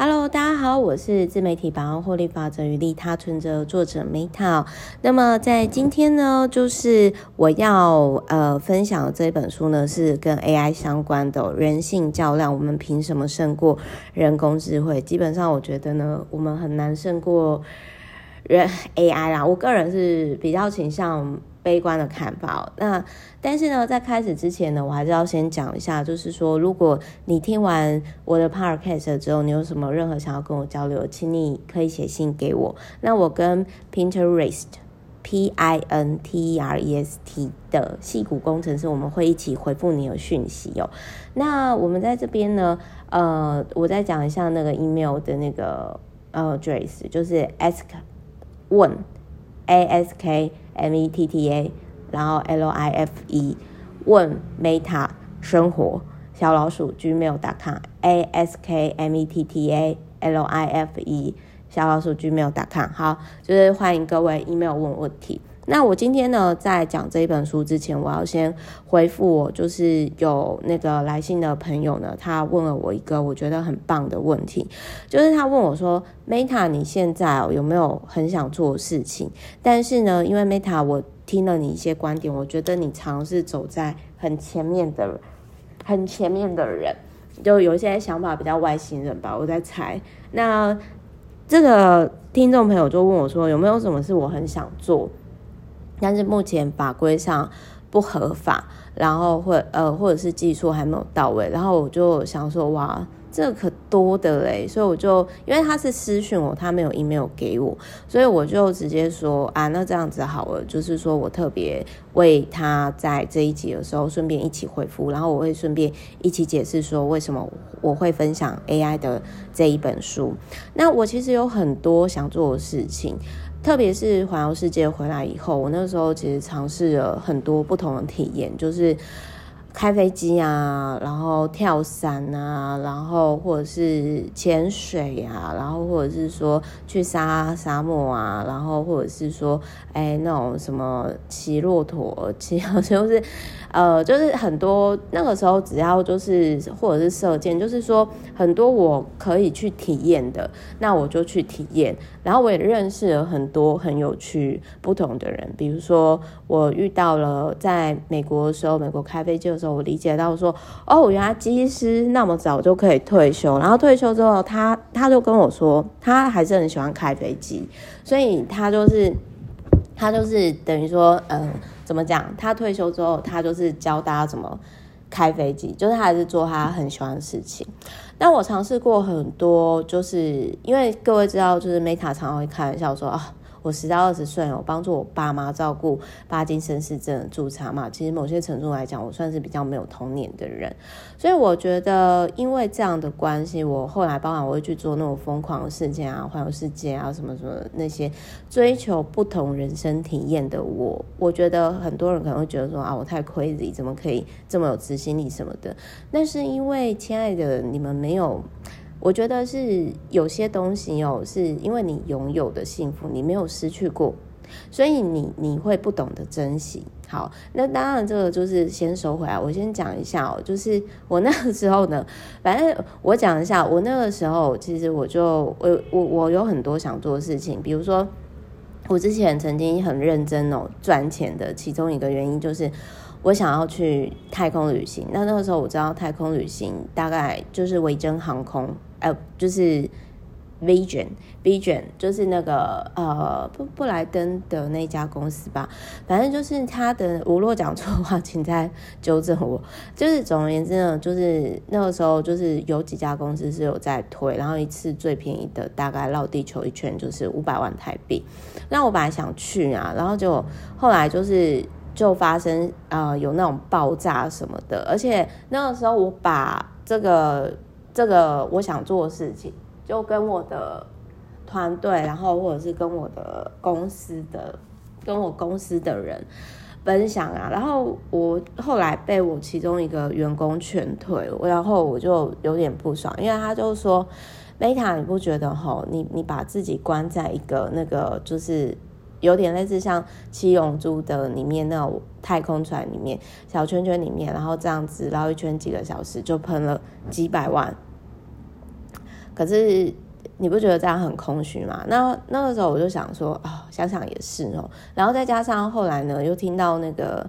Hello，大家好，我是自媒体百万获利法则与利他存折作者 Meta。那么在今天呢，就是我要呃分享的这本书呢，是跟 AI 相关的《人性较量》，我们凭什么胜过人工智慧？基本上，我觉得呢，我们很难胜过人 AI 啦。我个人是比较倾向。悲观的看法。那但是呢，在开始之前呢，我还是要先讲一下，就是说，如果你听完我的 podcast 之后，你有什么任何想要跟我交流，请你可以写信给我。那我跟 Pinterest P I N T E R E S T 的矽谷工程师，我们会一起回复你的讯息哦。那我们在这边呢，呃，我再讲一下那个 email 的那个呃 address，就是 ask 问 A S K。M E T T A，然后 L I F E，问 Meta 生活小老鼠 Gmail.com，A S K M E T T A L I F E 小老鼠 Gmail.com，好，就是欢迎各位 email 问问题。那我今天呢，在讲这一本书之前，我要先回复我，就是有那个来信的朋友呢，他问了我一个我觉得很棒的问题，就是他问我说：“Meta，你现在有没有很想做的事情？但是呢，因为 Meta，我听了你一些观点，我觉得你尝试走在很前面的、很前面的人，就有一些想法比较外星人吧，我在猜。那这个听众朋友就问我说：有没有什么是我很想做？”但是目前法规上不合法，然后或呃或者是技术还没有到位，然后我就想说哇，这可多的嘞，所以我就因为他是私讯我，他没有 email 给我，所以我就直接说啊，那这样子好了，就是说我特别为他在这一集的时候顺便一起回复，然后我会顺便一起解释说为什么我会分享 AI 的这一本书。那我其实有很多想做的事情。特别是环游世界回来以后，我那时候其实尝试了很多不同的体验，就是开飞机啊，然后跳伞啊，然后或者是潜水啊，然后或者是说去沙沙漠啊，然后或者是说哎那种什么骑骆驼，骑就是。呃，就是很多那个时候，只要就是或者是射箭，就是说很多我可以去体验的，那我就去体验。然后我也认识了很多很有趣不同的人，比如说我遇到了在美国的时候，美国开飞机时候，我理解到说，哦，原来机师那么早就可以退休，然后退休之后他，他就跟我说，他还是很喜欢开飞机，所以他就是他就是等于说，嗯、怎么讲？他退休之后，他就是教大家怎么开飞机，就是他还是做他很喜欢的事情。但我尝试过很多，就是因为各位知道，就是 Meta 常常会开玩笑说啊。我十到二十岁，我帮助我爸妈照顾巴金森氏症的注册嘛。其实某些程度来讲，我算是比较没有童年的人，所以我觉得因为这样的关系，我后来包含我会去做那种疯狂的事件啊、环游世界啊什么什么那些追求不同人生体验的我，我觉得很多人可能会觉得说啊，我太 crazy，怎么可以这么有执行力什么的？但是因为亲爱的你们没有。我觉得是有些东西哦，是因为你拥有的幸福，你没有失去过，所以你你会不懂得珍惜。好，那当然这个就是先收回来。我先讲一下哦，就是我那个时候呢，反正我讲一下，我那个时候其实我就我我我有很多想做的事情，比如说我之前曾经很认真哦赚钱的其中一个原因就是。我想要去太空旅行，那那个时候我知道太空旅行大概就是维珍航空，呃，就是 Virgin，Virgin 就是那个呃布布莱登的那家公司吧，反正就是他的，我如果讲错的话，请再纠正我。就是总而言之呢，就是那个时候就是有几家公司是有在推，然后一次最便宜的大概绕地球一圈就是五百万台币。那我本来想去啊，然后就后来就是。就发生呃有那种爆炸什么的，而且那个时候我把这个这个我想做的事情，就跟我的团队，然后或者是跟我的公司的跟我公司的人分享啊，然后我后来被我其中一个员工劝退，然后我就有点不爽，因为他就说，Meta 你不觉得吼，你你把自己关在一个那个就是。有点类似像七龙珠的里面那种太空船里面小圈圈里面，然后这样子绕一圈几个小时就喷了几百万。可是你不觉得这样很空虚吗？那那个时候我就想说，啊、想想也是哦。然后再加上后来呢，又听到那个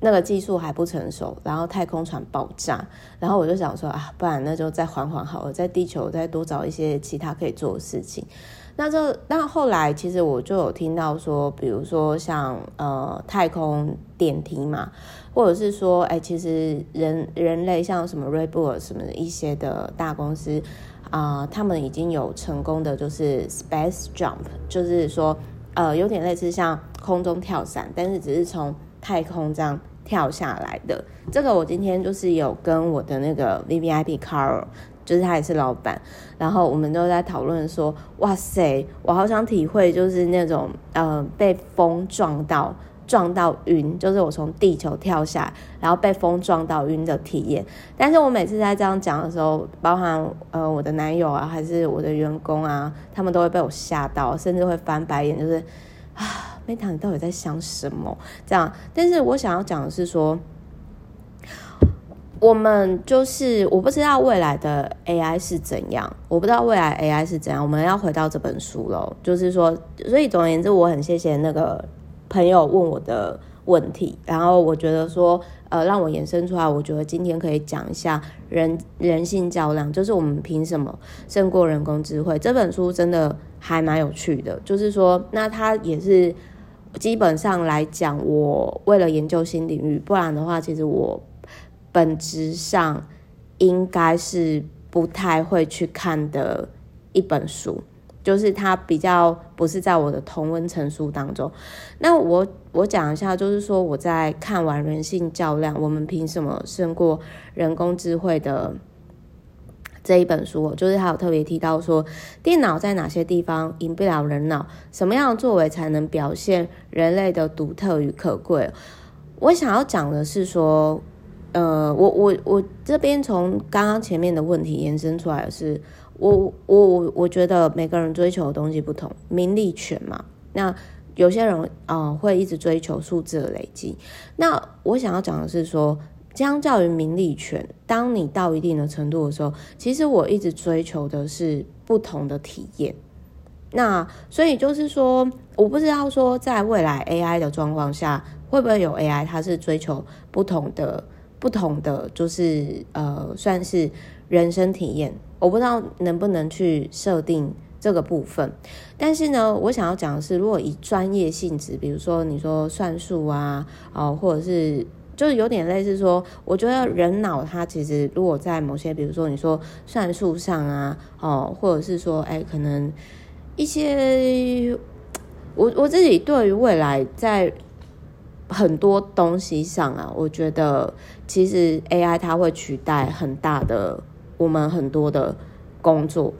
那个技术还不成熟，然后太空船爆炸，然后我就想说啊，不然那就再缓缓好了，在地球再多找一些其他可以做的事情。那这那后来其实我就有听到说，比如说像呃太空电梯嘛，或者是说哎，其实人人类像什么 Red Bull 什么一些的大公司啊、他们已经有成功的就是 Space Jump，就是说呃有点类似像空中跳伞，但是只是从太空这样跳下来的。这个我今天就是有跟我的那个 VVIP Carl。就是他也是老板，然后我们都在讨论说，哇塞，我好想体会，就是那种呃被风撞到撞到晕，就是我从地球跳下，然后被风撞到晕的体验。但是我每次在这样讲的时候，包含呃我的男友啊，还是我的员工啊，他们都会被我吓到，甚至会翻白眼，就是啊你到底在想什么？这样。但是我想要讲的是说。我们就是我不知道未来的 AI 是怎样，我不知道未来 AI 是怎样。我们要回到这本书喽，就是说，所以总而言之，我很谢谢那个朋友问我的问题，然后我觉得说，呃，让我延伸出来，我觉得今天可以讲一下人人性较量，就是我们凭什么胜过人工智慧？这本书真的还蛮有趣的，就是说，那它也是基本上来讲，我为了研究新领域，不然的话，其实我。本质上应该是不太会去看的一本书，就是它比较不是在我的同温层书当中。那我我讲一下，就是说我在看完《人性较量》，我们凭什么胜过人工智慧的这一本书，就是他有特别提到说，电脑在哪些地方赢不了人脑，什么样的作为才能表现人类的独特与可贵？我想要讲的是说。呃，我我我这边从刚刚前面的问题延伸出来的是，我我我我觉得每个人追求的东西不同，名利权嘛，那有些人啊、呃、会一直追求数字的累积，那我想要讲的是说，相较于名利权，当你到一定的程度的时候，其实我一直追求的是不同的体验，那所以就是说，我不知道说在未来 AI 的状况下，会不会有 AI 它是追求不同的。不同的就是呃，算是人生体验，我不知道能不能去设定这个部分。但是呢，我想要讲的是，如果以专业性质，比如说你说算术啊，哦，或者是就是有点类似说，我觉得人脑它其实如果在某些，比如说你说算术上啊，哦，或者是说，哎，可能一些，我我自己对于未来在。很多东西上啊，我觉得其实 AI 它会取代很大的我们很多的工作。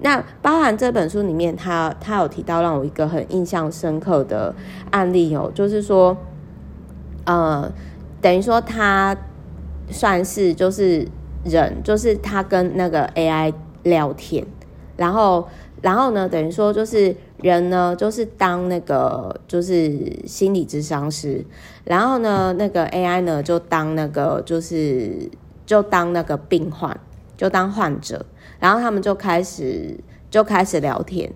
那包含这本书里面，他他有提到让我一个很印象深刻的案例哦，就是说，呃，等于说他算是就是人，就是他跟那个 AI 聊天，然后然后呢，等于说就是。人呢，就是当那个就是心理咨商师，然后呢，那个 AI 呢就当那个就是就当那个病患，就当患者，然后他们就开始就开始聊天。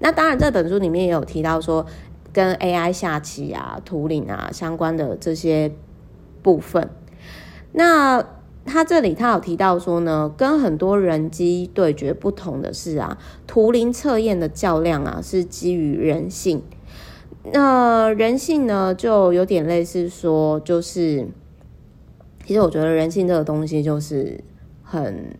那当然，这本书里面也有提到说，跟 AI 下棋啊、图灵啊相关的这些部分。那他这里他有提到说呢，跟很多人机对决不同的是啊，图灵测验的较量啊是基于人性。那人性呢，就有点类似说，就是其实我觉得人性这个东西就是很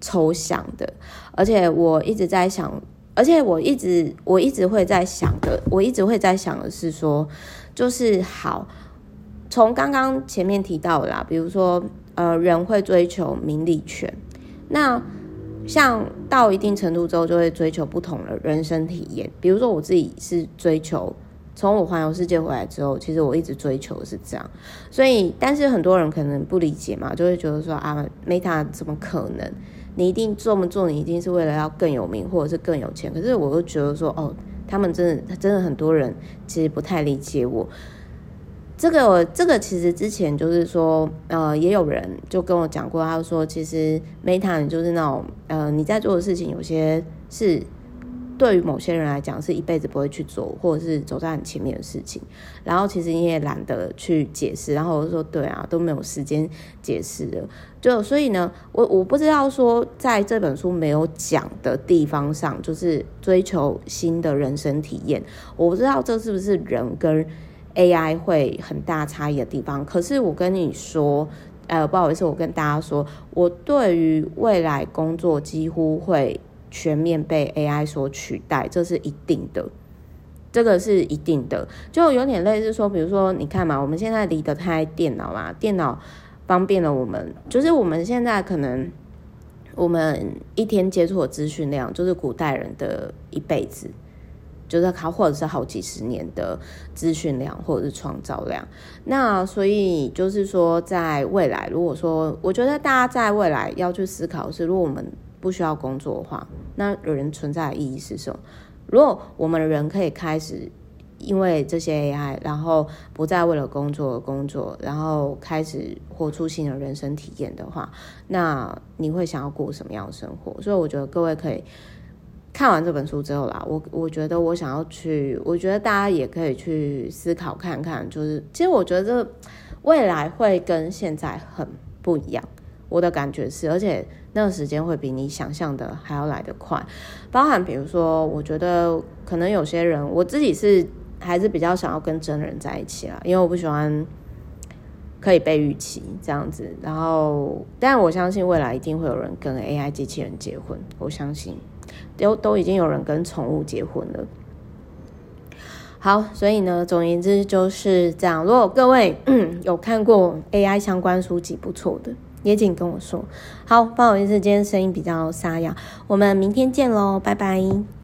抽象的，而且我一直在想，而且我一直我一直会在想的，我一直会在想的是说，就是好，从刚刚前面提到的啦，比如说。呃，人会追求名利权，那像到一定程度之后，就会追求不同的人生体验。比如说，我自己是追求，从我环游世界回来之后，其实我一直追求是这样。所以，但是很多人可能不理解嘛，就会觉得说啊，Meta 怎么可能？你一定这么做，你一定是为了要更有名，或者是更有钱。可是，我又觉得说，哦，他们真的，真的很多人其实不太理解我。这个这个其实之前就是说，呃，也有人就跟我讲过，他说其实 Meta 就是那种，呃，你在做的事情有些是。对于某些人来讲，是一辈子不会去做，或者是走在很前面的事情。然后其实你也懒得去解释，然后我就说，对啊，都没有时间解释了。就所以呢，我我不知道说，在这本书没有讲的地方上，就是追求新的人生体验。我不知道这是不是人跟 AI 会很大差异的地方。可是我跟你说，呃，不好意思，我跟大家说，我对于未来工作几乎会。全面被 AI 所取代，这是一定的，这个是一定的，就有点类似说，比如说，你看嘛，我们现在离得开电脑嘛，电脑方便了我们，就是我们现在可能我们一天接触的资讯量，就是古代人的一辈子，就是好或者是好几十年的资讯量，或者是创造量。那所以就是说，在未来，如果说，我觉得大家在未来要去思考是，如果我们不需要工作的话，那人存在的意义是什么？如果我们人可以开始因为这些 AI，然后不再为了工作而工作，然后开始活出新的人生体验的话，那你会想要过什么样的生活？所以我觉得各位可以看完这本书之后啦，我我觉得我想要去，我觉得大家也可以去思考看看，就是其实我觉得未来会跟现在很不一样。我的感觉是，而且那个时间会比你想象的还要来得快。包含比如说，我觉得可能有些人，我自己是还是比较想要跟真人在一起啦，因为我不喜欢可以被预期这样子。然后，但我相信未来一定会有人跟 AI 机器人结婚，我相信都都已经有人跟宠物结婚了。好，所以呢，总而言之就是这样。如果各位 有看过 AI 相关书籍不错的。也请跟我说。好，不好意思，今天声音比较沙哑。我们明天见喽，拜拜。